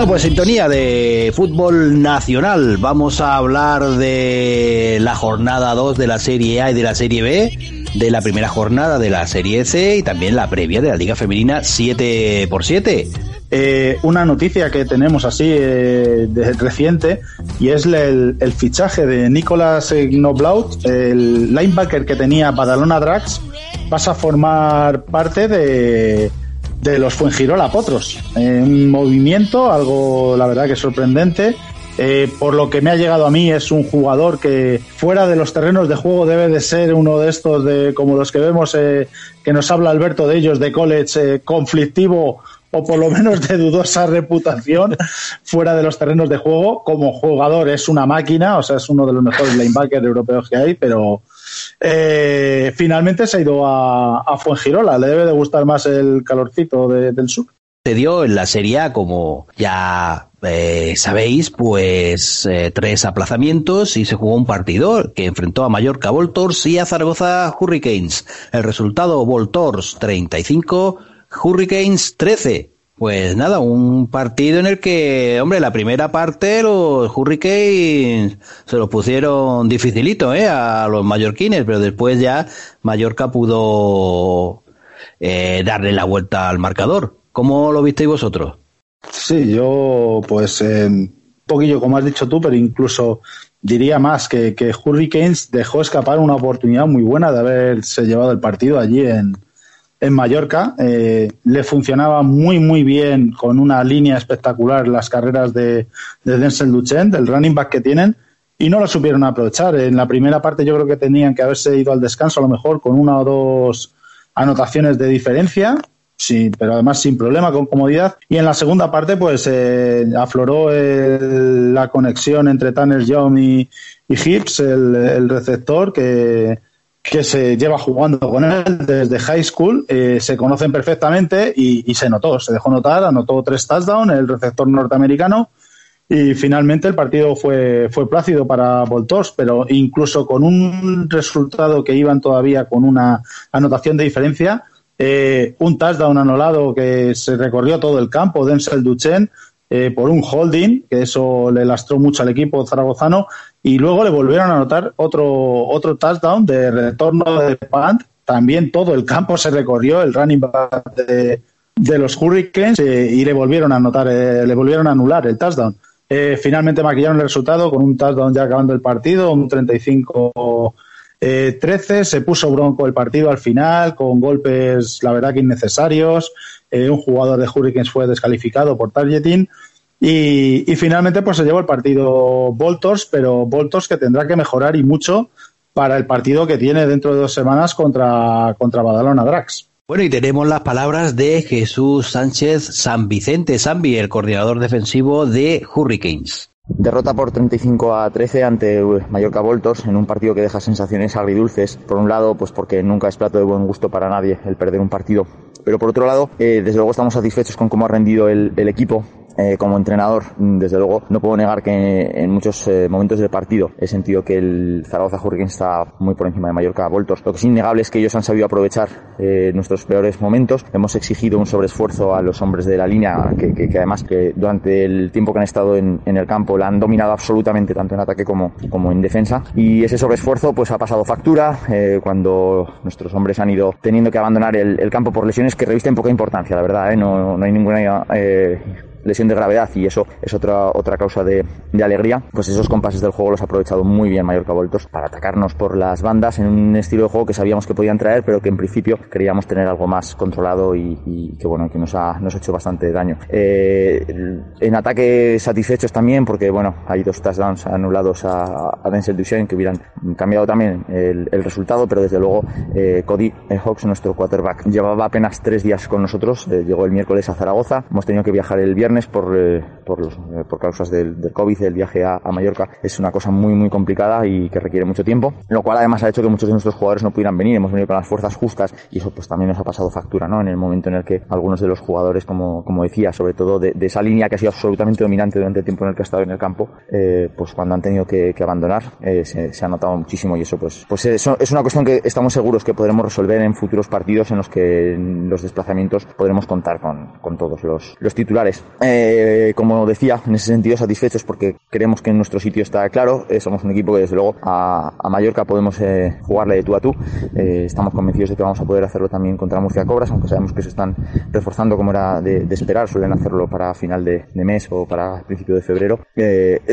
Bueno, pues sintonía de fútbol nacional. Vamos a hablar de la jornada 2 de la Serie A y de la Serie B, de la primera jornada de la Serie C y también la previa de la Liga Femenina 7x7. Eh, una noticia que tenemos así eh, de reciente y es el, fichaje de Nicolas Knoblaut, el linebacker que tenía Badalona Drax, pasa a formar parte de, de los Fuengirola Potros. Eh, un movimiento, algo la verdad que sorprendente. Eh, por lo que me ha llegado a mí, es un jugador que fuera de los terrenos de juego debe de ser uno de estos de como los que vemos eh, que nos habla Alberto de ellos de college conflictivo o por lo menos de dudosa reputación fuera de los terrenos de juego. Como jugador es una máquina, o sea, es uno de los mejores linebackers europeos que hay, pero eh, finalmente se ha ido a, a, Fuengirola. Le debe de gustar más el calorcito de, del sur. Se dio en la Serie como ya eh, sabéis, pues eh, tres aplazamientos y se jugó un partido que enfrentó a Mallorca Voltors y a Zaragoza Hurricanes. El resultado Voltors 35, Hurricanes 13. Pues nada, un partido en el que, hombre, la primera parte los Hurricanes se lo pusieron dificilito, ¿eh? A los mallorquines, pero después ya Mallorca pudo eh, darle la vuelta al marcador. ¿Cómo lo visteis vosotros? Sí, yo, pues, eh, poquillo como has dicho tú, pero incluso diría más que, que Hurricanes dejó escapar una oportunidad muy buena de haberse llevado el partido allí en, en Mallorca. Eh, le funcionaba muy, muy bien con una línea espectacular las carreras de, de Denzel Duchen, del running back que tienen, y no lo supieron aprovechar. En la primera parte yo creo que tenían que haberse ido al descanso a lo mejor con una o dos anotaciones de diferencia. Sí, pero además sin problema, con comodidad. Y en la segunda parte, pues eh, afloró el, la conexión entre Tanner Young y, y Hips, el, el receptor, que, que se lleva jugando con él desde high school, eh, se conocen perfectamente y, se notó, se dejó notar, anotó tres touchdowns, el receptor norteamericano, y finalmente el partido fue, fue plácido para Voltors, pero incluso con un resultado que iban todavía con una anotación de diferencia, eh, un touchdown anulado que se recorrió todo el campo, Denzel Duchen, eh, por un holding, que eso le lastró mucho al equipo zaragozano, y luego le volvieron a anotar otro, otro touchdown de retorno de punt. También todo el campo se recorrió, el running back de, de los Hurricanes, eh, y le volvieron a anotar, eh, le volvieron a anular el touchdown. Eh, finalmente maquillaron el resultado con un touchdown ya acabando el partido, un 35 eh, 13. Se puso bronco el partido al final, con golpes, la verdad que innecesarios. Eh, un jugador de Hurricanes fue descalificado por targeting. Y, y, finalmente pues se llevó el partido Voltors, pero Voltors que tendrá que mejorar y mucho para el partido que tiene dentro de dos semanas contra, contra Badalona Drax. Bueno, y tenemos las palabras de Jesús Sánchez San Vicente Zambi, el coordinador defensivo de Hurricanes. Derrota por 35 a 13 ante Mallorca Voltos en un partido que deja sensaciones agridulces. Por un lado, pues porque nunca es plato de buen gusto para nadie el perder un partido. Pero por otro lado, eh, desde luego estamos satisfechos con cómo ha rendido el, el equipo eh, como entrenador, desde luego, no puedo negar que en muchos eh, momentos del partido he sentido que el Zaragoza Hurricanes está muy por encima de Mallorca Voltos. Lo que es innegable es que ellos han sabido aprovechar eh, nuestros peores momentos. Hemos exigido un sobreesfuerzo a los hombres de la línea, que, que, que además que durante el tiempo que han estado en, en, el campo la han dominado absolutamente, tanto en ataque como, como en defensa. Y ese sobreesfuerzo pues ha pasado factura eh, cuando nuestros hombres han ido teniendo que abandonar el, el, campo por lesiones que revisten poca importancia, la verdad. No, no hay ninguna lesión de gravedad y eso es otra otra causa de, alegría, pues esos compases del juego los ha aprovechado muy bien Mallorca Voltos para atacarnos por las bandas en un estilo de juego que sabíamos que podían traer, pero que en principio queríamos tener algo más controlado y, y que bueno, que nos ha, nos ha hecho bastante daño. Eh, en ataque satisfechos también porque bueno, hay dos touchdowns anulados a, a Denzel Duchesne que hubieran cambiado también el, el resultado, pero desde luego eh, Cody Hawks, nuestro quarterback, llevaba apenas tres días con nosotros, eh, llegó el miércoles a Zaragoza, hemos tenido que viajar el viernes por, eh, por, los, eh, por causas del, del, COVID, el viaje a, a, Mallorca es una cosa muy, muy complicada y que requiere mucho tiempo, lo cual además ha hecho que muchos de nuestros jugadores no pudieran venir, hemos venido con las fuerzas justas y eso pues también nos ha pasado factura, ¿no? En el momento en el que algunos de los jugadores, como, como decía, sobre todo de, de esa línea que ha sido absolutamente dominante durante el tiempo en el que ha estado en el campo, eh, pues cuando han tenido que, que abandonar eh, se, se, ha notado muchísimo y eso pues, pues eso es una cuestión que estamos seguros que podremos resolver en futuros partidos en los que los desplazamientos podremos contar con, con todos los, los titulares. Eh, como decía, en ese sentido satisfechos porque creemos que nuestro sitio está claro. Eh, somos un equipo que desde luego a, a Mallorca podemos eh, jugarle de tú a tú. Estamos convencidos de que vamos a poder hacerlo también contra Murcia Cobras, aunque sabemos que se están reforzando como era de, esperar. Suelen hacerlo para final de, mes o para principio de febrero.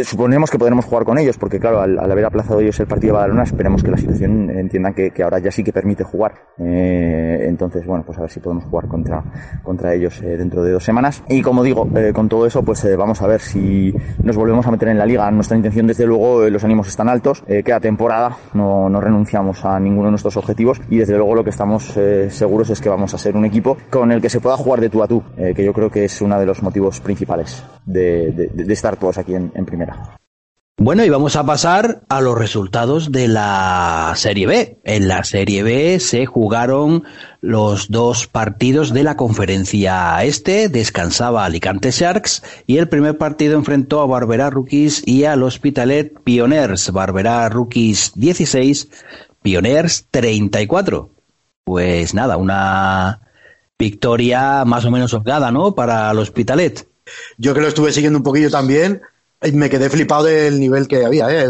Suponemos que podremos jugar con ellos porque claro, al, haber aplazado ellos el partido de Badalona, esperemos que la situación entiendan que, que ahora ya sí que permite jugar. entonces, bueno, pues a ver si podemos jugar contra, contra ellos dentro de dos semanas. Y como digo, eh, con todo eso, pues eh, vamos a ver si nos volvemos a meter en la liga. Nuestra intención, desde luego, eh, los ánimos están altos. queda temporada, no, no, renunciamos a ninguno de nuestros objetivos y desde luego lo que estamos seguros es que vamos a ser un equipo con el que se pueda jugar de tú a tú, que yo creo que es uno de los motivos principales de, de, de estar todos aquí en, en primera. Bueno, y vamos a pasar a los resultados de la Serie B. En la Serie B se jugaron los dos partidos de la conferencia este, descansaba Alicante Sharks y el primer partido enfrentó a Barberá Rookies y al Hospitalet Pioners. Barberá Rookies 16, Pioners 34. Pues nada, una victoria más o menos holgada, ¿no? Para el Hospitalet. Yo que lo estuve siguiendo un poquillo también, me quedé flipado del nivel que había. ¿eh?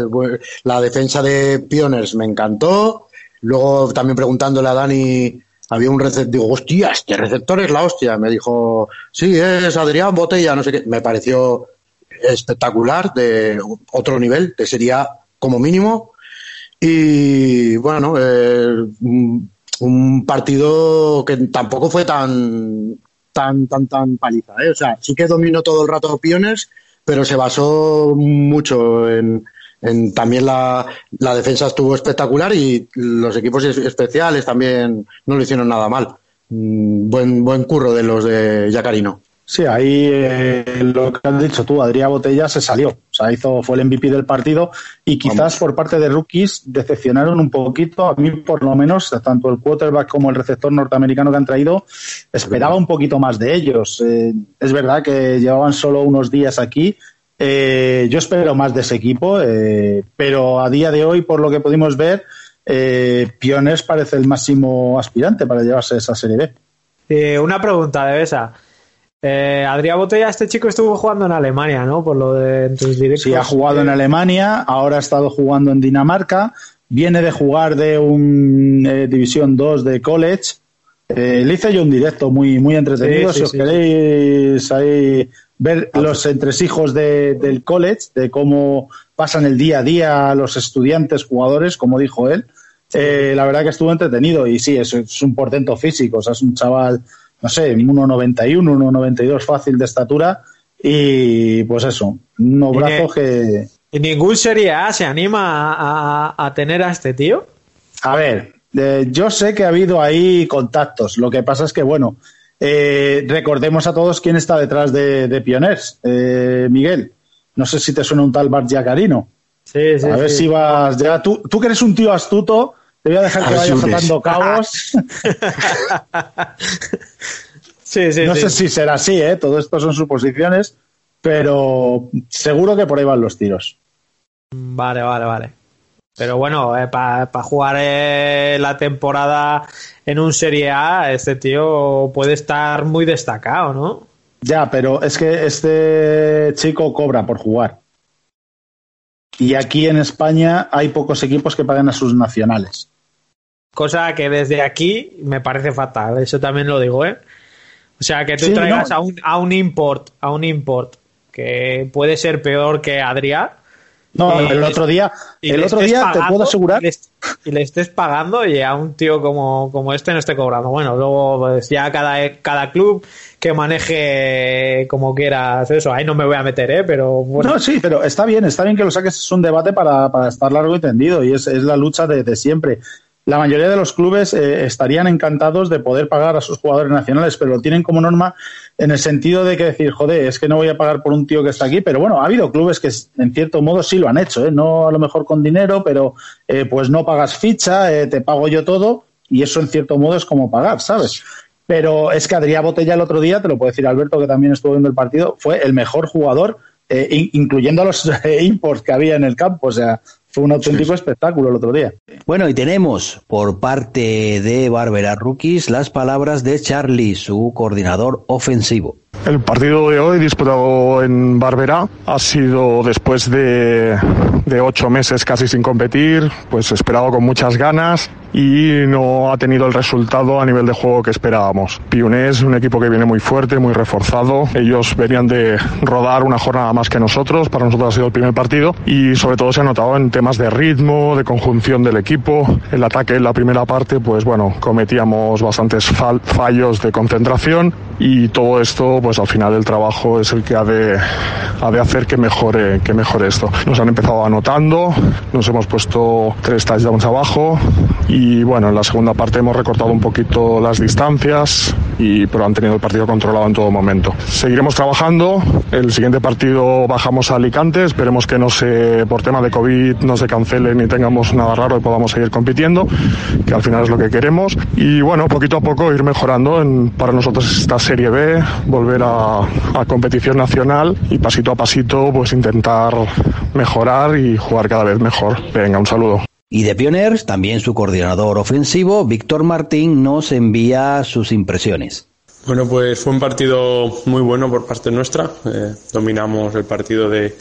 La defensa de Pioners me encantó. Luego también preguntándole a Dani, había un receptor, digo, hostia, este receptor es la hostia. Me dijo, sí, es Adrián Botella, no sé qué. Me pareció espectacular, de otro nivel, que sería como mínimo. Y bueno, eh, un partido que tampoco fue tan, tan, tan, tan paliza. ¿eh? O sea, sí que dominó todo el rato Pioners pero se basó mucho en, en también la, la, defensa estuvo espectacular y los equipos especiales también no lo hicieron nada mal. Buen, buen curro de los de Yacarino. Sí, ahí eh, lo que has dicho tú, Adrián Botella se salió, o sea, hizo, fue el MVP del partido y quizás Vamos. por parte de rookies decepcionaron un poquito, a mí por lo menos, tanto el quarterback como el receptor norteamericano que han traído, esperaba un poquito más de ellos. Eh, es verdad que llevaban solo unos días aquí, eh, yo espero más de ese equipo, eh, pero a día de hoy, por lo que pudimos ver, eh, Piones parece el máximo aspirante para llevarse esa serie B. una pregunta de esa. Eh, Adrián Botella, este chico estuvo jugando en Alemania, ¿no? Por lo de tus directos. Sí, ha jugado en Alemania, ahora ha estado jugando en Dinamarca, viene de jugar de un eh, División 2 de college. Eh, le hice yo un directo muy, muy entretenido. Sí, sí, si os queréis ahí ver los entresijos de, del college, de cómo pasan el día a día los estudiantes, jugadores, como dijo él. Eh, la verdad que estuvo entretenido y sí, es, es un portento físico, o sea, es un chaval no sé, 1,91, 1,92 fácil de estatura y pues eso, unos brazos que... ¿Y ningún Serie A se anima a, a, a tener a este tío? A ver, eh, yo sé que ha habido ahí contactos, lo que pasa es que, bueno, eh, recordemos a todos quién está detrás de, de Pioners, eh, Miguel. No sé si te suena un tal Bart Giacarino. Sí, sí, a ver sí. si vas ya. Tú, tú que eres un tío astuto, te voy a dejar que vayas atando cabos. sí, sí, no sí. sé si será así, ¿eh? Todo esto son suposiciones, pero seguro que por ahí van los tiros. Vale, vale, vale. Pero bueno, eh, para pa jugar eh, la temporada en un Serie A, este tío puede estar muy destacado, ¿no? Ya, pero es que este chico cobra por jugar. Y aquí en España hay pocos equipos que paguen a sus nacionales. Cosa que desde aquí me parece fatal, eso también lo digo, ¿eh? O sea, que tú sí, traigas no. a, un, a un import, a un import que puede ser peor que Adrián. No, el otro día, el otro día pagando, te puedo asegurar. Y le, y le, estés pagando y a un tío como, como este no esté cobrando. Bueno, luego pues ya cada, cada club que maneje como quieras eso. Ahí no me voy a meter, ¿eh? Pero bueno. No, sí, pero está bien, está bien que lo saques. Es un debate para, para estar largo y tendido y es, es la lucha de, de siempre la mayoría de los clubes eh, estarían encantados de poder pagar a sus jugadores nacionales, pero lo tienen como norma en el sentido de que decir, joder, es que no voy a pagar por un tío que está aquí, pero bueno, ha habido clubes que en cierto modo sí lo han hecho, ¿eh? no a lo mejor con dinero, pero eh, pues no pagas ficha, eh, te pago yo todo, y eso en cierto modo es como pagar, ¿sabes? Pero es que Adrián Botella el otro día, te lo puede decir Alberto, que también estuvo viendo el partido, fue el mejor jugador, eh, incluyendo a los imports que había en el campo, o sea, fue un auténtico sí. espectáculo el otro día. Bueno, y tenemos por parte de Barbera Rookies las palabras de Charlie, su coordinador ofensivo. El partido de hoy, disputado en Barberá, ha sido después de, de ocho meses casi sin competir, pues esperado con muchas ganas y no ha tenido el resultado a nivel de juego que esperábamos. Pionés, un equipo que viene muy fuerte, muy reforzado. Ellos venían de rodar una jornada más que nosotros. Para nosotros ha sido el primer partido y sobre todo se ha notado en temas de ritmo, de conjunción del equipo. El ataque en la primera parte, pues bueno, cometíamos bastantes fallos de concentración y todo esto, pues al final el trabajo es el que ha de, ha de hacer que mejore, que mejore esto. Nos han empezado anotando, nos hemos puesto tres touchdowns abajo y bueno, en la segunda parte hemos recortado un poquito las distancias, y, pero han tenido el partido controlado en todo momento. Seguiremos trabajando, el siguiente partido bajamos a Alicante, esperemos que no se, por tema de COVID no se cancele ni tengamos nada raro y podamos seguir compitiendo, que al final es lo que queremos. Y bueno, poquito a poco ir mejorando en, para nosotros esta Serie B, volver a, a competición nacional y pasito a pasito pues intentar mejorar y jugar cada vez mejor. Venga, un saludo. Y de Pioners, también su coordinador ofensivo, Víctor Martín, nos envía sus impresiones. Bueno, pues fue un partido muy bueno por parte nuestra. Eh, dominamos el partido de,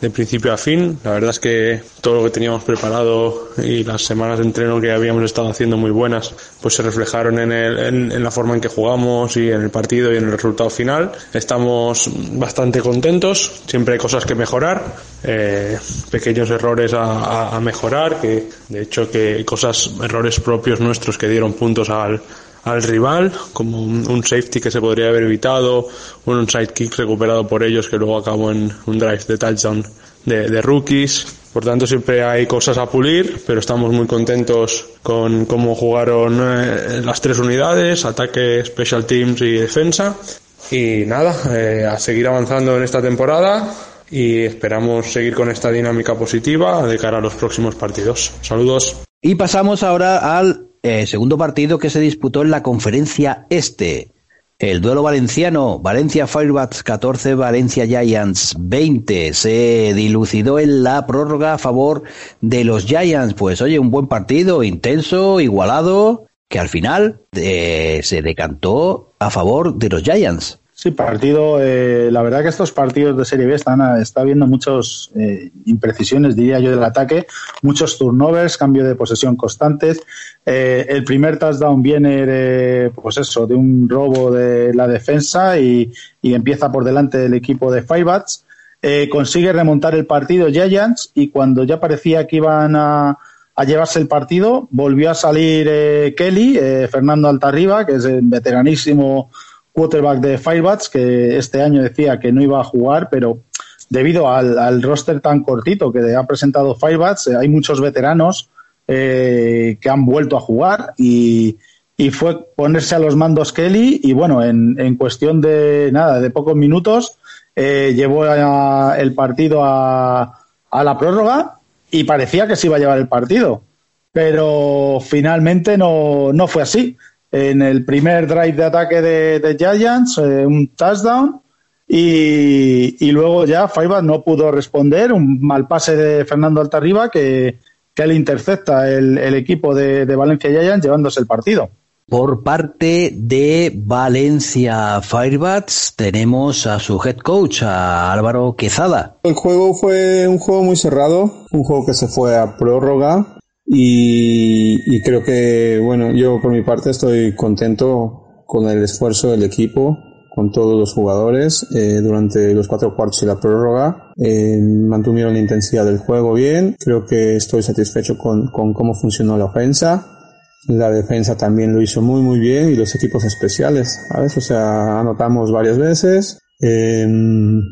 de principio a fin. La verdad es que todo lo que teníamos preparado y las semanas de entreno que habíamos estado haciendo muy buenas, pues se reflejaron en, el, en, la forma en que jugamos y en el partido y en el resultado final. Estamos bastante contentos. Siempre hay cosas que mejorar, eh, pequeños errores a, a, mejorar, que de hecho que cosas, errores propios nuestros que dieron puntos al, al rival, como un, safety que se podría haber evitado, un onside kick recuperado por ellos que luego acabó en un drive de touchdown de, rookies. Por tanto, siempre hay cosas a pulir, pero estamos muy contentos con cómo jugaron eh, las tres unidades, ataque, special teams y defensa. Y nada, eh, a seguir avanzando en esta temporada y esperamos seguir con esta dinámica positiva de cara a los próximos partidos. Saludos. Y pasamos ahora al eh, segundo partido que se disputó en la conferencia este. El duelo valenciano, Valencia Firebats 14, Valencia Giants 20, se dilucidó en la prórroga a favor de los Giants. Pues oye, un buen partido, intenso, igualado, que al final eh, se decantó a favor de los Giants. Sí, partido. Eh, la verdad que estos partidos de Serie B están está habiendo muchas eh, imprecisiones, diría yo, del ataque, muchos turnovers, cambio de posesión constantes. Eh, el primer touchdown viene, de, pues eso, de un robo de la defensa y, empieza por delante del equipo de Firebats. Eh, consigue remontar el partido Giants y cuando ya parecía que iban a, a llevarse el partido, volvió a salir eh, Kelly, Fernando Altarriba, que es el veteranísimo quarterback de Firebats, que este año decía que no iba a jugar, pero debido al, roster tan cortito que ha presentado Firebats, eh, hay muchos veteranos eh, que han vuelto a jugar y, fue ponerse a los mandos Kelly y bueno, en, cuestión de nada, de pocos minutos, eh, llevó el partido a, a la prórroga y parecía que se iba a llevar el partido, pero finalmente no, no fue así en el primer drive de ataque de, Giants, eh, un touchdown. Y, luego ya Faiba no pudo responder, un mal pase de Fernando Altarriba que, que le intercepta el, equipo de, Valencia Giants llevándose el partido. Por parte de Valencia Firebats tenemos a su head coach, a Álvaro Quezada. El juego fue un juego muy cerrado, un juego que se fue a prórroga, y, creo que, bueno, yo por mi parte estoy contento con el esfuerzo del equipo, con todos los jugadores eh, durante los cuatro cuartos y la prórroga. Eh, mantuvieron la intensidad del juego bien. Creo que estoy satisfecho con, con cómo funcionó la ofensa. La defensa también lo hizo muy muy bien y los equipos especiales, ¿sabes? O sea, anotamos varias veces. en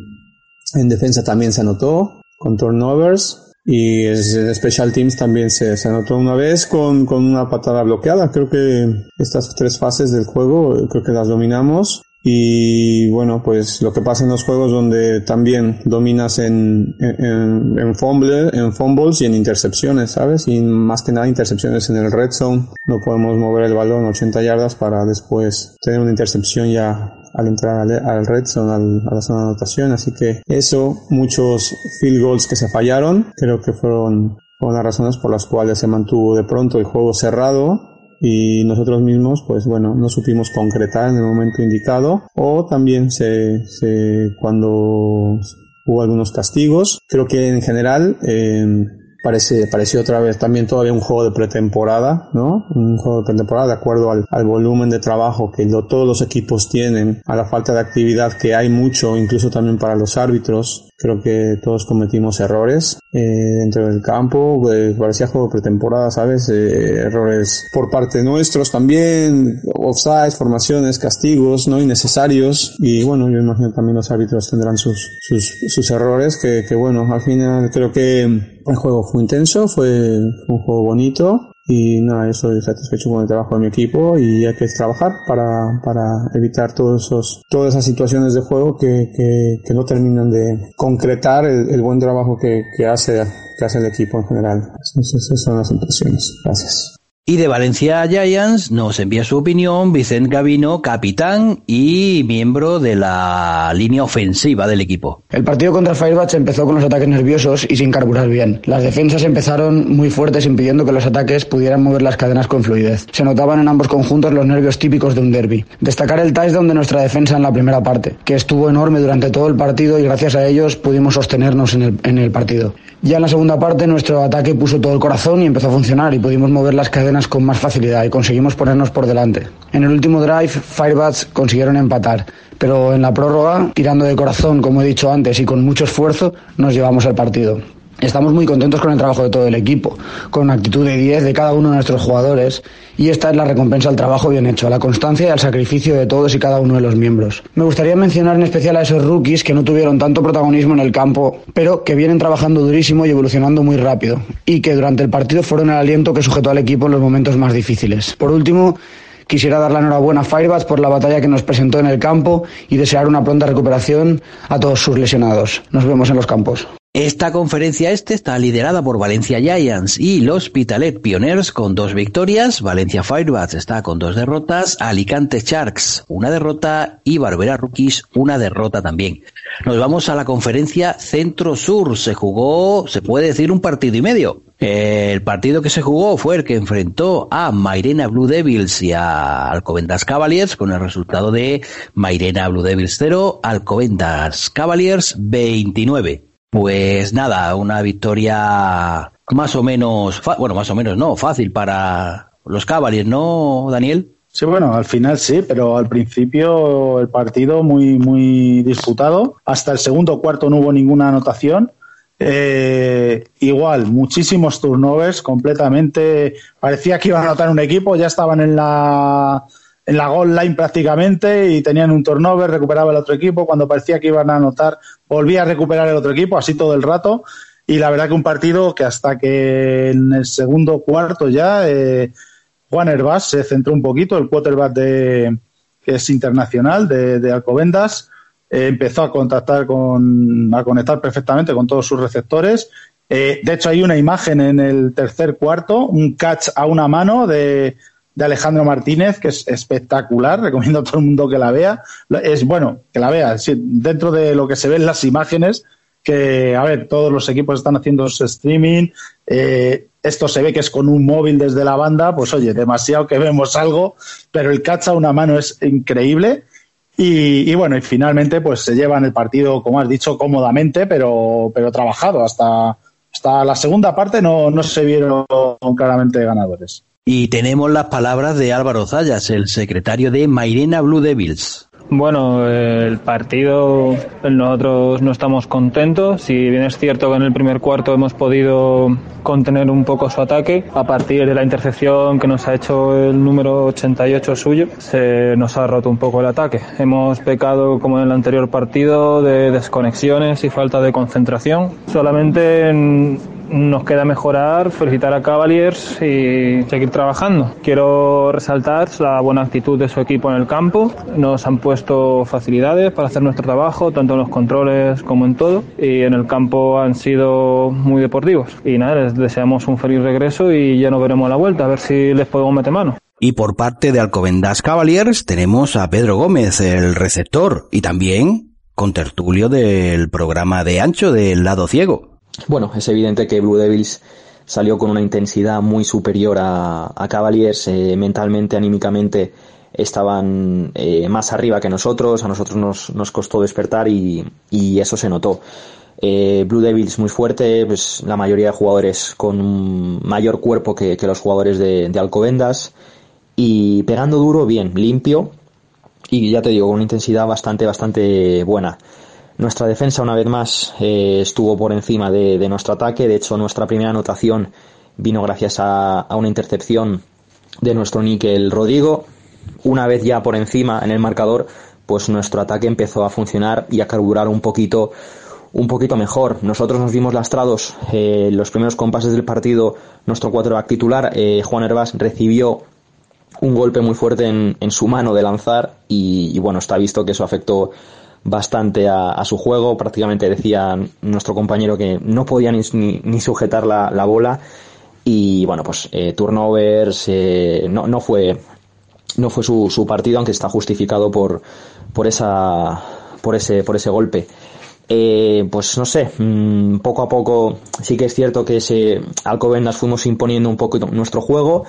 defensa también se anotó con turnovers. Y en Special Teams también se, se anotó una vez con, con, una patada bloqueada. Creo que estas tres fases del juego creo que las dominamos. Y bueno, pues lo que pasa en los juegos donde también dominas en, en, fumble, en fumbles y en intercepciones, ¿sabes? Y más que nada intercepciones en el red zone. No podemos mover el balón 80 yardas para después tener una intercepción ya al entrar al, red zone, a la zona de anotación. Así que eso, muchos field goals que se fallaron, creo que fueron, fueron las razones por las cuales se mantuvo de pronto el juego cerrado y nosotros mismos, pues bueno, no supimos concretar en el momento indicado o también se, se cuando hubo algunos castigos. Creo que en general eh, parece, pareció otra vez también todavía un juego de pretemporada, ¿no? Un juego de pretemporada de acuerdo al, volumen de trabajo que todos los equipos tienen, a la falta de actividad que hay mucho, incluso también para los árbitros. Creo que todos cometimos errores eh, dentro del campo, eh, parecía juego pretemporada, ¿sabes? Eh, errores por parte nuestros también, offsides, formaciones, castigos, ¿no? Innecesarios. Y bueno, yo imagino también los árbitros tendrán sus, sus, sus errores, que, que bueno, al final creo que el juego fue intenso, fue un juego bonito y nada, yo estoy satisfecho con el trabajo de mi equipo y hay que trabajar para, para evitar todos esos, todas esas situaciones de juego que, que, no terminan de concretar el, el buen trabajo que, que, hace, que hace el equipo en general. Esas son las impresiones. Gracias. Y de Valencia Giants nos envía su opinión Vicente Gavino, capitán y miembro de la línea ofensiva del equipo. El partido contra el Firebats empezó con los ataques nerviosos y sin carburar bien. Las defensas empezaron muy fuertes impidiendo que los ataques pudieran mover las cadenas con fluidez. Se notaban en ambos conjuntos los nervios típicos de un derby. Destacar el touchdown de nuestra defensa en la primera parte, que estuvo enorme durante todo el partido y gracias a ellos pudimos sostenernos en el partido. Ya en la segunda parte nuestro ataque puso todo el corazón y empezó a funcionar y pudimos mover las cadenas con más facilidad y conseguimos ponernos por delante. En el último drive, Firebats consiguieron empatar, pero en la prórroga, tirando de corazón, como he dicho antes, y con mucho esfuerzo, nos llevamos el partido. Estamos muy contentos con el trabajo de todo el equipo, con actitud de 10 de cada uno de nuestros jugadores, y esta es la recompensa al trabajo bien hecho, a la constancia y al sacrificio de todos y cada uno de los miembros. Me gustaría mencionar en especial a esos rookies que no tuvieron tanto protagonismo en el campo, pero que vienen trabajando durísimo y evolucionando muy rápido, y que durante el partido fueron el aliento que sujetó al equipo en los momentos más difíciles. Por último, Quisiera dar la enhorabuena a Firebats por la batalla que nos presentó en el campo y desear una pronta recuperación a todos sus lesionados. Nos vemos en los campos. Esta conferencia este está liderada por Valencia Giants y los Hospitalet Pioneers con dos victorias, Valencia Firebats está con dos derrotas, Alicante Sharks una derrota y Barbera Rookies una derrota también. Nos vamos a la conferencia Centro-Sur, se jugó, se puede decir, un partido y medio. El partido que se jugó fue el que enfrentó a Mairena Blue Devils y a Alcobendas Cavaliers con el resultado de Mairena Blue Devils 0, Alcobendas Cavaliers 29. Pues nada, una victoria más o menos, bueno, más o menos no, fácil para los Cavaliers, ¿no, Daniel? Sí, bueno, al final sí, pero al principio el partido muy, muy disputado. Hasta el segundo cuarto no hubo ninguna anotación. Eh, igual, muchísimos turnovers, completamente. Parecía que iban a anotar un equipo, ya estaban en la, en la goal line prácticamente y tenían un turnover, recuperaba el otro equipo. Cuando parecía que iban a anotar, volvía a recuperar el otro equipo, así todo el rato. Y la verdad que un partido que hasta que en el segundo cuarto ya eh, Juan Herbás se centró un poquito, el quarterback de, que es internacional de, Alcobendas eh, empezó a contactar con, a conectar perfectamente con todos sus receptores. Eh, de hecho, hay una imagen en el tercer cuarto, un catch a una mano de, de Alejandro Martínez, que es espectacular, recomiendo a todo el mundo que la vea. Es bueno, que la vea, dentro de lo que se ven las imágenes, que, a ver, todos los equipos están haciendo streaming, eh, esto se ve que es con un móvil desde la banda, pues oye, demasiado que vemos algo, pero el catch a una mano es increíble. Y, y, bueno, y finalmente pues se llevan el partido, como has dicho, cómodamente, pero, pero trabajado. Hasta, hasta la segunda parte no, no se vieron claramente ganadores. Y tenemos las palabras de Álvaro Zayas, el secretario de Mairena Blue Devils. Bueno, el partido nosotros no estamos contentos. Si bien es cierto que en el primer cuarto hemos podido contener un poco su ataque, a partir de la intercepción que nos ha hecho el número 88 suyo, se nos ha roto un poco el ataque. Hemos pecado, como en el anterior partido, de desconexiones y falta de concentración. Solamente en nos queda mejorar, felicitar a Cavaliers y seguir trabajando. Quiero resaltar la buena actitud de su equipo en el campo. Nos han puesto facilidades para hacer nuestro trabajo, tanto en los controles como en todo. Y en el campo han sido muy deportivos. Y nada, les deseamos un feliz regreso y ya nos veremos la vuelta, a ver si les podemos meter mano. Y por parte de Alcobendas Cavaliers tenemos a Pedro Gómez, el receptor, y también con tertulio del programa de Ancho del lado ciego. Bueno, es evidente que Blue Devils salió con una intensidad muy superior a, Cavaliers, eh, mentalmente, anímicamente estaban eh, más arriba que nosotros, a nosotros nos, nos costó despertar y, y eso se notó. Eh, Blue Devils muy fuerte, pues la mayoría de jugadores con un mayor cuerpo que, que los jugadores de, de, Alcobendas y pegando duro, bien, limpio y ya te digo, con una intensidad bastante, bastante buena. Nuestra defensa una vez más eh, estuvo por encima de, nuestro ataque, de hecho nuestra primera anotación vino gracias a, una intercepción de nuestro níquel Rodrigo. Una vez ya por encima en el marcador, pues nuestro ataque empezó a funcionar y a carburar un poquito un poquito mejor. Nosotros nos vimos lastrados eh, los primeros compases del partido. Nuestro quarterback titular, eh, Juan Hervás, recibió un golpe muy fuerte en, en su mano de lanzar y, bueno, está visto que eso afectó bastante a, su juego. Prácticamente decía nuestro compañero que no podía ni, ni, sujetar la, la, bola y bueno, pues eh, turnovers, eh, no, no fue no fue su, su partido, aunque está justificado por, por esa por ese por ese golpe eh, pues no sé, mmm, poco a poco sí que es cierto que ese Alcobendas fuimos imponiendo un poco nuestro juego.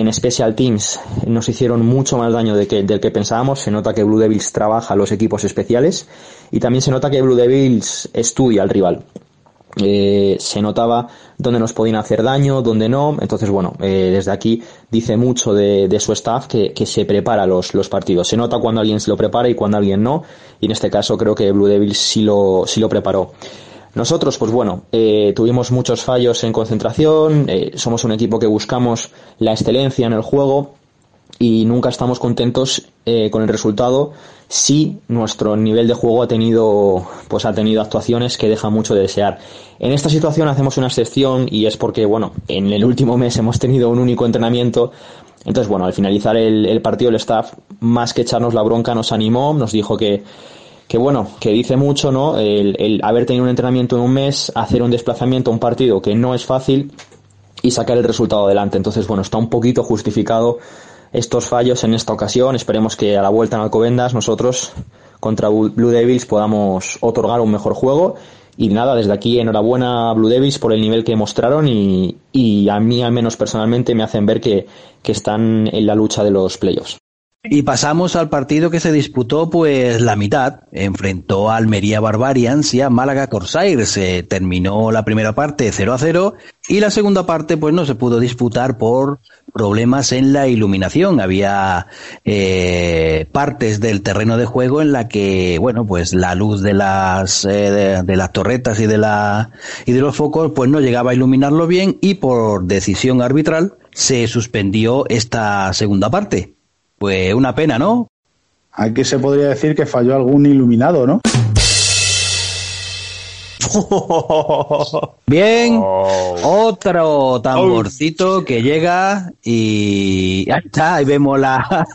En Special Teams nos hicieron mucho más daño de que, del que pensábamos. Se nota que Blue Devils trabaja los equipos especiales y también se nota que Blue Devils estudia al rival eh, se notaba dónde nos podían hacer daño, dónde no. Entonces, bueno, eh, desde aquí dice mucho de, de su staff que, que, se prepara los, los partidos. Se nota cuando alguien se lo prepara y cuando alguien no. Y en este caso creo que Blue Devils sí lo, sí lo preparó. Nosotros, pues bueno, eh, tuvimos muchos fallos en concentración, eh, somos un equipo que buscamos la excelencia en el juego y nunca estamos contentos eh, con el resultado si nuestro nivel de juego ha tenido pues ha tenido actuaciones que dejan mucho de desear. En esta situación hacemos una excepción y es porque bueno, en el último mes hemos tenido un único entrenamiento. Entonces, bueno, al finalizar el, el partido el staff más que echarnos la bronca nos animó, nos dijo que que bueno, que dice mucho, ¿no? El, haber tenido un entrenamiento en un mes, hacer un desplazamiento a un partido que no es fácil y sacar el resultado adelante. Entonces, bueno, está un poquito justificado estos fallos en esta ocasión. Esperemos que a la vuelta en Alcobendas nosotros contra Blue Devils podamos otorgar un mejor juego. Y nada, desde aquí enhorabuena a Blue Devils por el nivel que mostraron y, y a mí al menos personalmente me hacen ver que, que están en la lucha de los playoffs. Y pasamos al partido que se disputó pues la mitad. Enfrentó a Almería Barbarians y a Málaga Corsairs. Se terminó la primera parte 0 a 0 y la segunda parte pues no se pudo disputar por problemas en la iluminación. Había eh, partes del terreno de juego en la que, bueno, pues la luz de las eh, de, de, las torretas y de la y de los focos pues no llegaba a iluminarlo bien y por decisión arbitral se suspendió esta segunda parte. Pues una pena, ¿no? Aquí se podría decir que falló algún iluminado, ¿no? Bien, oh. otro tamborcito oh. que llega y ahí está, ahí vemos la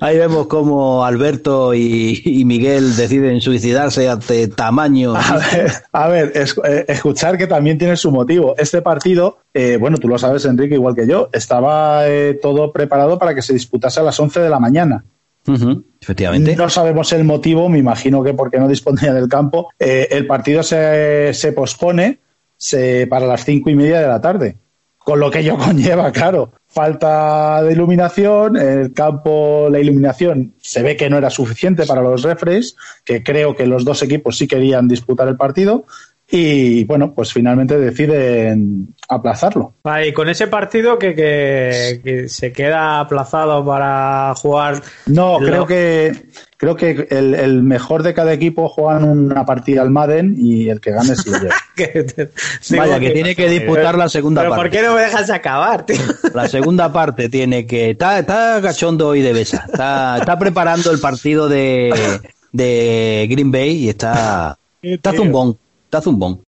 Ahí vemos cómo Alberto y, y, Miguel deciden suicidarse ante tamaño. A ver, a ver es, eh, escuchar que también tiene su motivo. Este partido, eh, bueno, tú lo sabes, Enrique, igual que yo, estaba eh, todo preparado para que se disputase a las 11 de la mañana. Uh -huh, efectivamente. No sabemos el motivo, me imagino que porque no disponía del campo. Eh, el partido se, se pospone se, para las cinco y media de la tarde, con lo que ello conlleva, claro falta de iluminación, el campo, la iluminación se ve que no era suficiente para los refres, que creo que los dos equipos sí querían disputar el partido, y bueno, pues finalmente deciden aplazarlo. Vale, y con ese partido que, que, que, se queda aplazado para jugar. No, creo que creo que el, el, mejor de cada equipo juegan una partida al Madden y el que gane lleva. Vaya, que, tiene que disputar la segunda pero parte. ¿Por qué no me dejas acabar, tío? La segunda parte tiene que. Está, está gachondo hoy de besa. Está, está preparando el partido de, de Green Bay y está. Está zumbón. Está zumbón.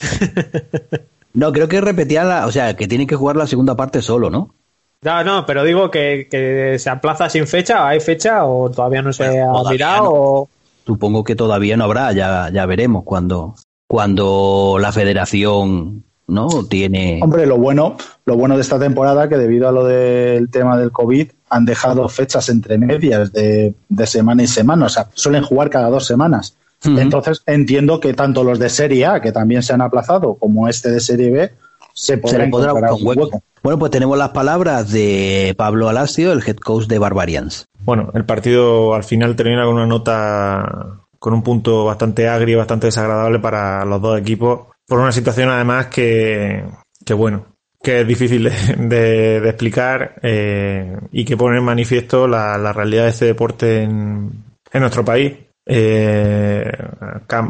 No, creo que repetía la, o sea, que tiene que jugar la segunda parte solo, ¿no? No, no, pero digo que, que se aplaza sin fecha, ¿hay fecha o todavía no se bueno, ha mirado? No. O... Supongo que todavía no habrá, ya, ya veremos cuando, cuando la federación no tiene. Hombre, lo bueno, lo bueno de esta temporada que debido a lo del tema del COVID han dejado fechas entre medias de, de semana y semana, o sea, suelen jugar cada dos semanas. Uh -huh. Entonces entiendo que tanto los de Serie A, que también se han aplazado, como este de Serie B, se se podrá le podrá buscar un hueco. hueco. Bueno, pues tenemos las palabras de Pablo Alasio, el head coach de Barbarians. Bueno, el partido al final termina con una nota, con un punto bastante agrio, bastante desagradable para los dos equipos, por una situación además que, que bueno, que es difícil de, de- de explicar eh, y que pone en manifiesto la, la realidad de este deporte en, en nuestro país. Eh,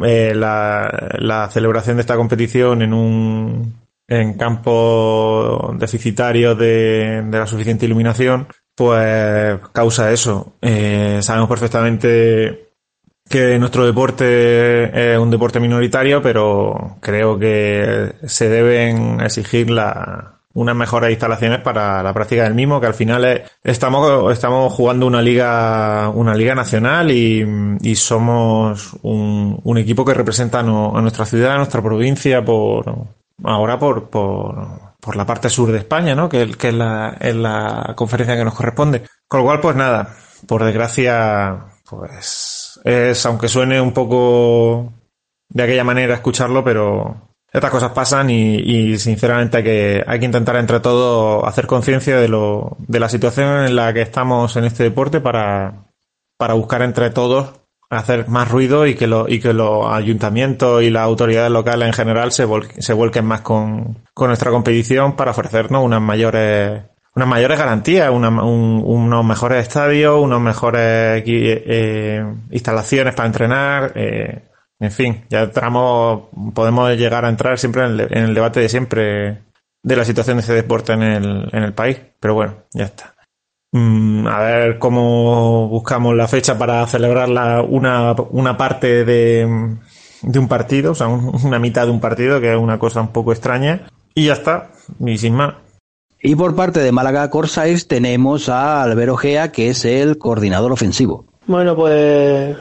eh, la, la celebración de esta competición en un en campos deficitarios de, de la suficiente iluminación, pues causa eso. Eh, sabemos perfectamente que nuestro deporte es un deporte minoritario, pero creo que se deben exigir la, unas mejores instalaciones para la práctica del mismo, que al final es- estamos, estamos jugando una liga, una liga nacional y, y somos un, equipo que representa a nuestra ciudad, a nuestra provincia, por ahora por, por, por la parte sur de España, ¿no? Que, es, la, es la conferencia que nos corresponde. Con lo cual, pues nada, por desgracia, pues es, aunque suene un poco de aquella manera escucharlo, pero estas cosas pasan y, y sinceramente hay que, hay que intentar entre todos hacer conciencia de lo, de la situación en la que estamos en este deporte para, para buscar entre todos hacer más ruido y que, lo, y que los ayuntamientos y las autoridades locales en general se, vol- se vuelquen más con, nuestra competición para ofrecernos unas mayores unas mayores garantías, unos mejores estadios, unos mejores equi- eh, instalaciones para entrenar, eh, en fin, ya entramos, podemos llegar a entrar siempre en el, en el debate de siempre de la situación de este deporte en el, en el país, pero bueno, ya está. Mm, a ver cómo buscamos la fecha para celebrar la- una, una parte de, de un partido, o sea, un- una mitad de un partido, que es una cosa un poco extraña. Y ya está, y sin más. Y por parte de Málaga Corsairs tenemos a Albero Gea, que es el coordinador ofensivo. Bueno, pues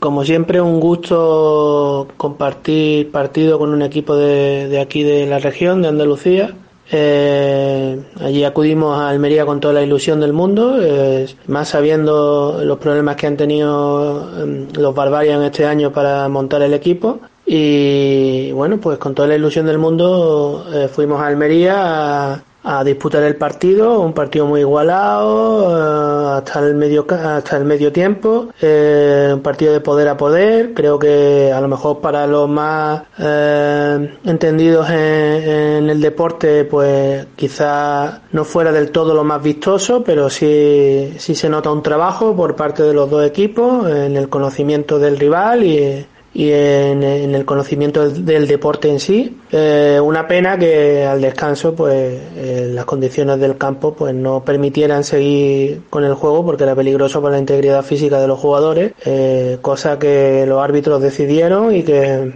como siempre un gusto compartir partido con un equipo de, de aquí de la región, de Andalucía. Eh, allí acudimos a Almería con toda la ilusión del mundo, eh, más sabiendo los problemas que han tenido eh, los Barbarians este año para montar el equipo. Y bueno, pues con toda la ilusión del mundo eh, fuimos a Almería a, a disputar el partido, un partido muy igualado eh, hasta el medio hasta el medio tiempo, eh, un partido de poder a poder. Creo que a lo mejor para los más eh, entendidos en, en el deporte, pues quizá no fuera del todo lo más vistoso, pero sí sí se nota un trabajo por parte de los dos equipos en el conocimiento del rival y y en, el conocimiento del, del deporte en sí. Eh, una pena que al descanso, pues eh, las condiciones del campo, pues no permitieran seguir con el juego porque era peligroso para la integridad física de los jugadores, eh, cosa que los árbitros decidieron y que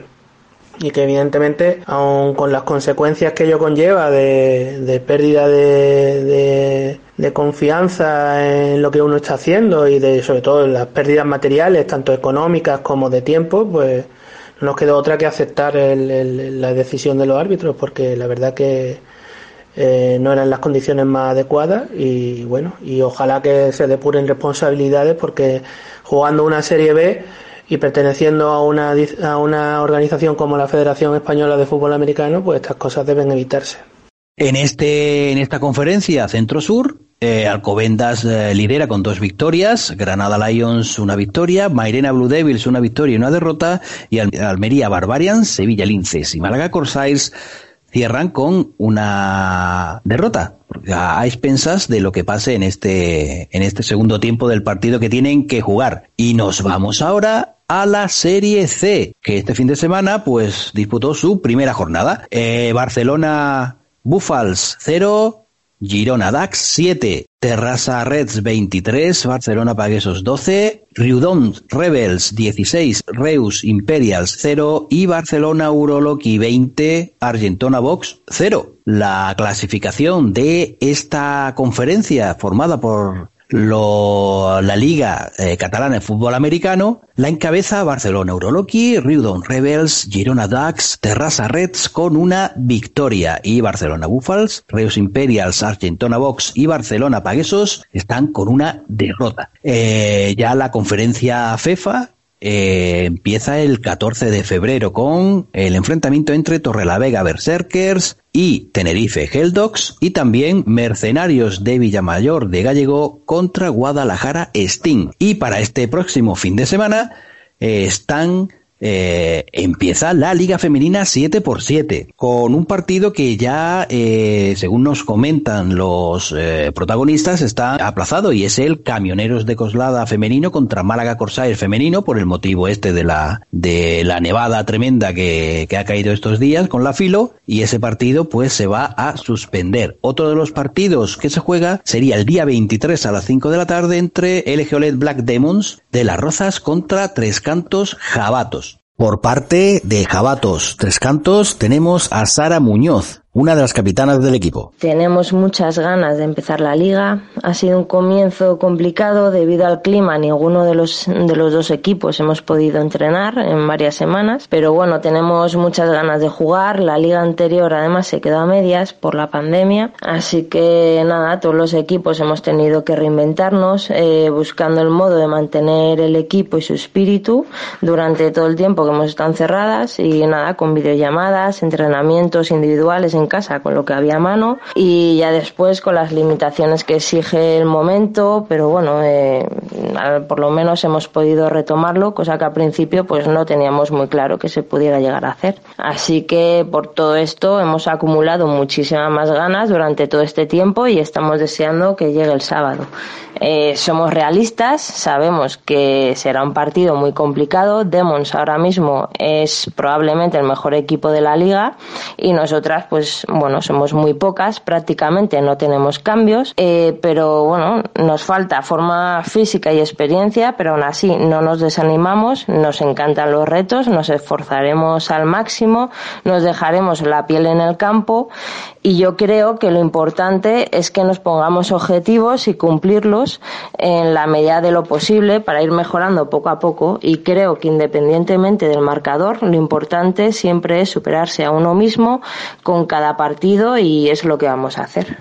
y que evidentemente, aun con las consecuencias que ello conlleva de, de pérdida de, de, de confianza en lo que uno está haciendo y de sobre todo las pérdidas materiales, tanto económicas como de tiempo, pues no nos quedó otra que aceptar el- el- la decisión de los árbitros, porque la verdad que eh, no eran las condiciones más adecuadas y bueno, y ojalá que se depuren responsabilidades porque jugando una Serie B y perteneciendo a una, a una organización como la Federación Española de Fútbol Americano, pues estas cosas deben evitarse. En, este, en esta conferencia Centro-Sur, eh, Alcobendas eh, lidera con dos victorias, Granada Lions una victoria, Mairena Blue Devils una victoria y una derrota, y Al- Almería Barbarians, Sevilla Linces y Málaga Corsairs cierran con una derrota a a expensas de lo que pase en este en este segundo tiempo del partido que tienen que jugar. Y nos vamos ahora a la Serie C que este fin de semana pues disputó su primera jornada. Eh, Barcelona Buffals 0 Girona Dax 7, Terrassa Reds 23, Barcelona Paguesos 12, Riudon Rebels 16, Reus Imperials 0 y Barcelona Uroloqui 20, Argentona Box 0. La clasificación de esta conferencia formada por lo- la Liga eh, Catalana de Fútbol Americano la encabeza Barcelona Uroloqui, Riudon Rebels, Girona Ducks, Terrassa Reds con una victoria y Barcelona Buffals, Reus Imperials, Argentona Box y Barcelona Paguesos están con una derrota. Eh, ya la conferencia FEFA eh, empieza el 14 de febrero con el enfrentamiento entre Torrelavega Berserkers y Tenerife Helldogs y también Mercenarios de Villamayor de Gallego contra Guadalajara Sting. Y para este próximo fin de semana eh, están eh, empieza la Liga Femenina 7 por 7 con un partido que ya, eh, según nos comentan los eh, protagonistas, está aplazado y es el Camioneros de Coslada femenino contra Málaga Corsair femenino por el motivo este de la, de la nevada tremenda que, que ha caído estos días con la filo y ese partido pues se va a suspender. Otro de los partidos que se juega sería el día 23 a las 5 de la tarde entre LG OLED Black Demons de las Rozas contra Tres Cantos Jabatos. Por parte de Jabatos Tres Cantos tenemos a Sara Muñoz, una de las capitanas del equipo. Tenemos muchas ganas de empezar la liga. Ha sido un comienzo complicado debido al clima. Ninguno de los, de los dos equipos hemos podido entrenar en varias semanas. Pero bueno, tenemos muchas ganas de jugar. La liga anterior además se quedó a medias por la pandemia. Así que nada, todos los equipos hemos tenido que reinventarnos eh, buscando el modo de mantener el equipo y su espíritu durante todo el tiempo que hemos estado encerradas. Y nada, con videollamadas, entrenamientos individuales en casa con lo que había a mano y ya después con las limitaciones que exige el momento, pero bueno, eh, por lo menos hemos podido retomarlo, cosa que al principio pues no teníamos muy claro que se pudiera llegar a hacer. Así que por todo esto hemos acumulado muchísimas más ganas durante todo este tiempo y estamos deseando que llegue el sábado. Eh, somos realistas, sabemos que será un partido muy complicado. Demons ahora mismo es probablemente el mejor equipo de la liga y nosotras, pues bueno, somos muy pocas, prácticamente no tenemos cambios, eh, pero bueno, nos falta forma física y experiencia, pero aún así no nos desanimamos, nos encantan los retos, nos esforzaremos al máximo, nos dejaremos la piel en el campo y yo creo que lo importante es que nos pongamos objetivos y cumplirlos en la medida de lo posible para ir mejorando poco a poco y creo que independientemente del marcador, lo importante siempre es superarse a uno mismo con cada partido y es lo que vamos a hacer.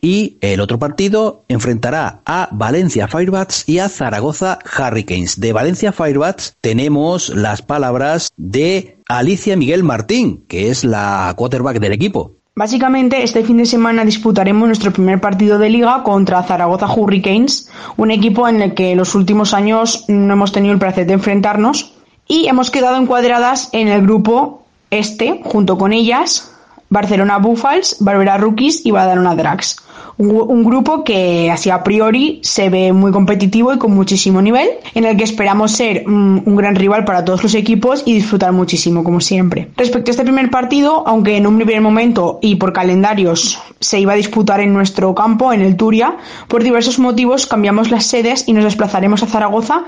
Y el otro partido enfrentará a Valencia Firebats y a Zaragoza Hurricanes. De Valencia Firebats tenemos las palabras de Alicia Miguel Martín, que es la quarterback del equipo. Básicamente, este fin de semana disputaremos nuestro primer partido de liga contra Zaragoza Hurricanes, un equipo en el que en los últimos años no hemos tenido el placer de enfrentarnos y hemos quedado encuadradas en el grupo este, junto con ellas, Barcelona Buffals, Barbera Rookies y Badalona Drags un, grupo que así a priori se ve muy competitivo y con muchísimo nivel, en el que esperamos ser mm, un gran rival para todos los equipos y disfrutar muchísimo, como siempre. Respecto a este primer partido, aunque en un primer momento y por calendarios se iba a disputar en nuestro campo, en el Turia, por diversos motivos cambiamos las sedes y nos desplazaremos a Zaragoza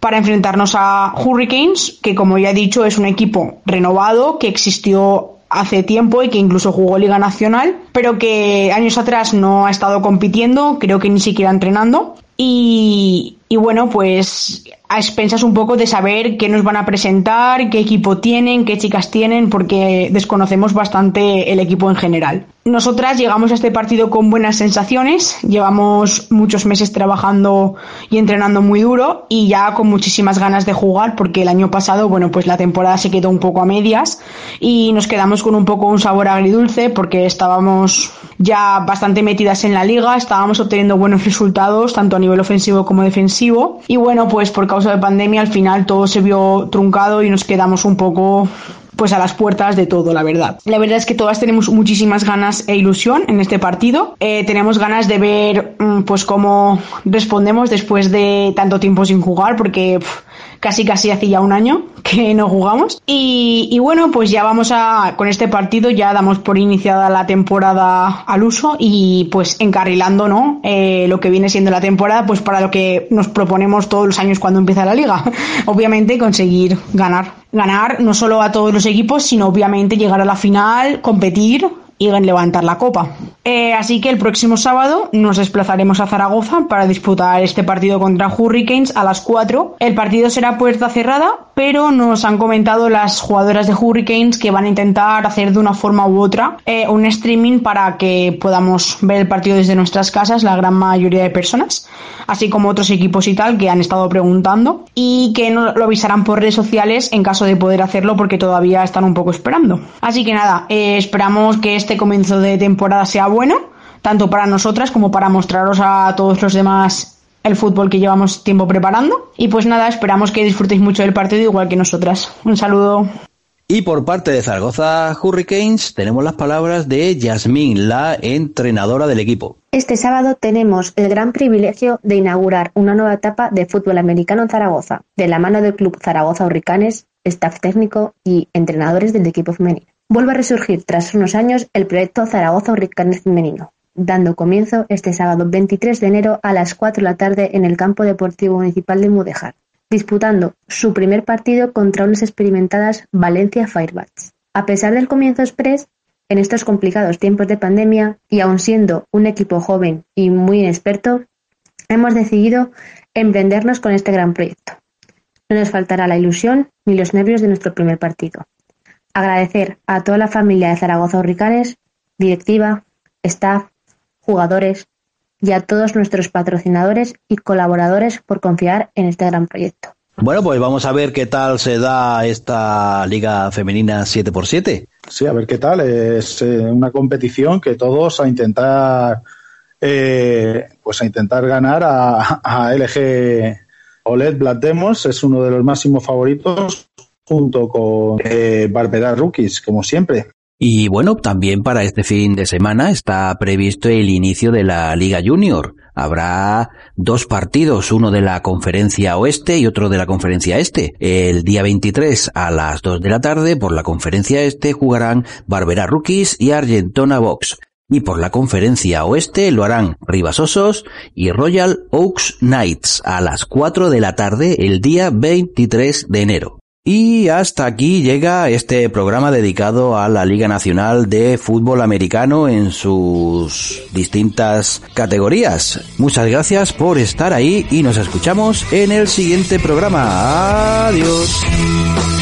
para enfrentarnos a Hurricanes, que como ya he dicho es un equipo renovado que existió hace tiempo y que incluso jugó Liga Nacional, pero que años atrás no ha estado compitiendo, creo que ni siquiera entrenando. Y, y bueno, pues a expensas un poco de saber qué nos van a presentar, qué equipo tienen, qué chicas tienen, porque desconocemos bastante el equipo en general. Nosotras llegamos a este partido con buenas sensaciones, llevamos muchos meses trabajando y entrenando muy duro y ya con muchísimas ganas de jugar porque el año pasado, bueno, pues la temporada se quedó un poco a medias y nos quedamos con un poco un sabor agridulce porque estábamos ya bastante metidas en la liga, estábamos obteniendo buenos resultados tanto a nivel ofensivo como defensivo. Y bueno, pues por causa de pandemia al final todo se vio truncado y nos quedamos un poco pues a las puertas de todo, la verdad. La verdad es que todas tenemos muchísimas ganas e ilusión en este partido. Eh, tenemos ganas de ver mm, pues cómo respondemos después de tanto tiempo sin jugar, porque casi casi hace ya un año que no jugamos. Y, bueno, pues ya vamos a, con este partido ya damos por iniciada la temporada al uso y pues encarrilando, ¿no? Eh, lo que viene siendo la temporada, pues para lo que nos proponemos todos los años cuando empieza la liga. Obviamente conseguir ganar. Ganar no solo a todos los equipos, sino obviamente llegar a la final, competir y levantar la copa. Eh, así que el próximo sábado nos desplazaremos a Zaragoza para disputar este partido contra Hurricanes a las 4. El partido será puerta cerrada, pero nos han comentado las jugadoras de Hurricanes que van a intentar hacer de una forma u otra eh, un streaming para que podamos ver el partido desde nuestras casas, la gran mayoría de personas, así como otros equipos y tal que han estado preguntando y que no lo avisarán por redes sociales en caso de poder hacerlo porque todavía están un poco esperando. Así que nada, eh, esperamos que este comienzo de temporada sea bueno, tanto para nosotras como para mostraros a todos los demás el fútbol que llevamos tiempo preparando. Y pues nada, esperamos que disfrutéis mucho del partido igual que nosotras. Un saludo. Y por parte de Zaragoza Hurricanes tenemos las palabras de Yasmín, la entrenadora del equipo. Este sábado tenemos el gran privilegio de inaugurar una nueva etapa de fútbol americano en Zaragoza, de la mano del Club Zaragoza Hurricanes, staff técnico y entrenadores del equipo femenino. Vuelve a resurgir tras unos años el proyecto Zaragoza Hurricanes Femenino, dando comienzo este sábado 23 de enero a las 4 de la tarde en el Campo Deportivo Municipal de Mudejar, disputando su primer partido contra unas experimentadas Valencia Firebats. A pesar del comienzo express, en estos complicados tiempos de pandemia y aun siendo un equipo joven y muy inexperto, hemos decidido emprendernos con este gran proyecto. No nos faltará la ilusión ni los nervios de nuestro primer partido. Agradecer a toda la familia de Zaragoza Hurricanes, directiva, staff, jugadores y a todos nuestros patrocinadores y colaboradores por confiar en este gran proyecto. Bueno, pues vamos a ver qué tal se da esta Liga Femenina 7x7. Sí, a ver qué tal. Es eh, una competición que todos a intentar, eh, pues a intentar ganar a, a LG OLED Black Demos. Es uno de los máximos favoritos junto con eh, Barbera Rookies, como siempre. Y bueno, también para este fin de semana está previsto el inicio de la Liga Junior. Habrá dos partidos, uno de la conferencia oeste y otro de la conferencia este. El día 23 a las 2 de la tarde por la conferencia este jugarán Barbera Rookies y Argentona Box. Y por la conferencia oeste lo harán Ribasosos y Royal Oaks Knights a las 4 de la tarde el día 23 de enero. Y hasta aquí llega este programa dedicado a la Liga Nacional de Fútbol Americano en sus distintas categorías. Muchas gracias por estar ahí y nos escuchamos en el siguiente programa. Adiós.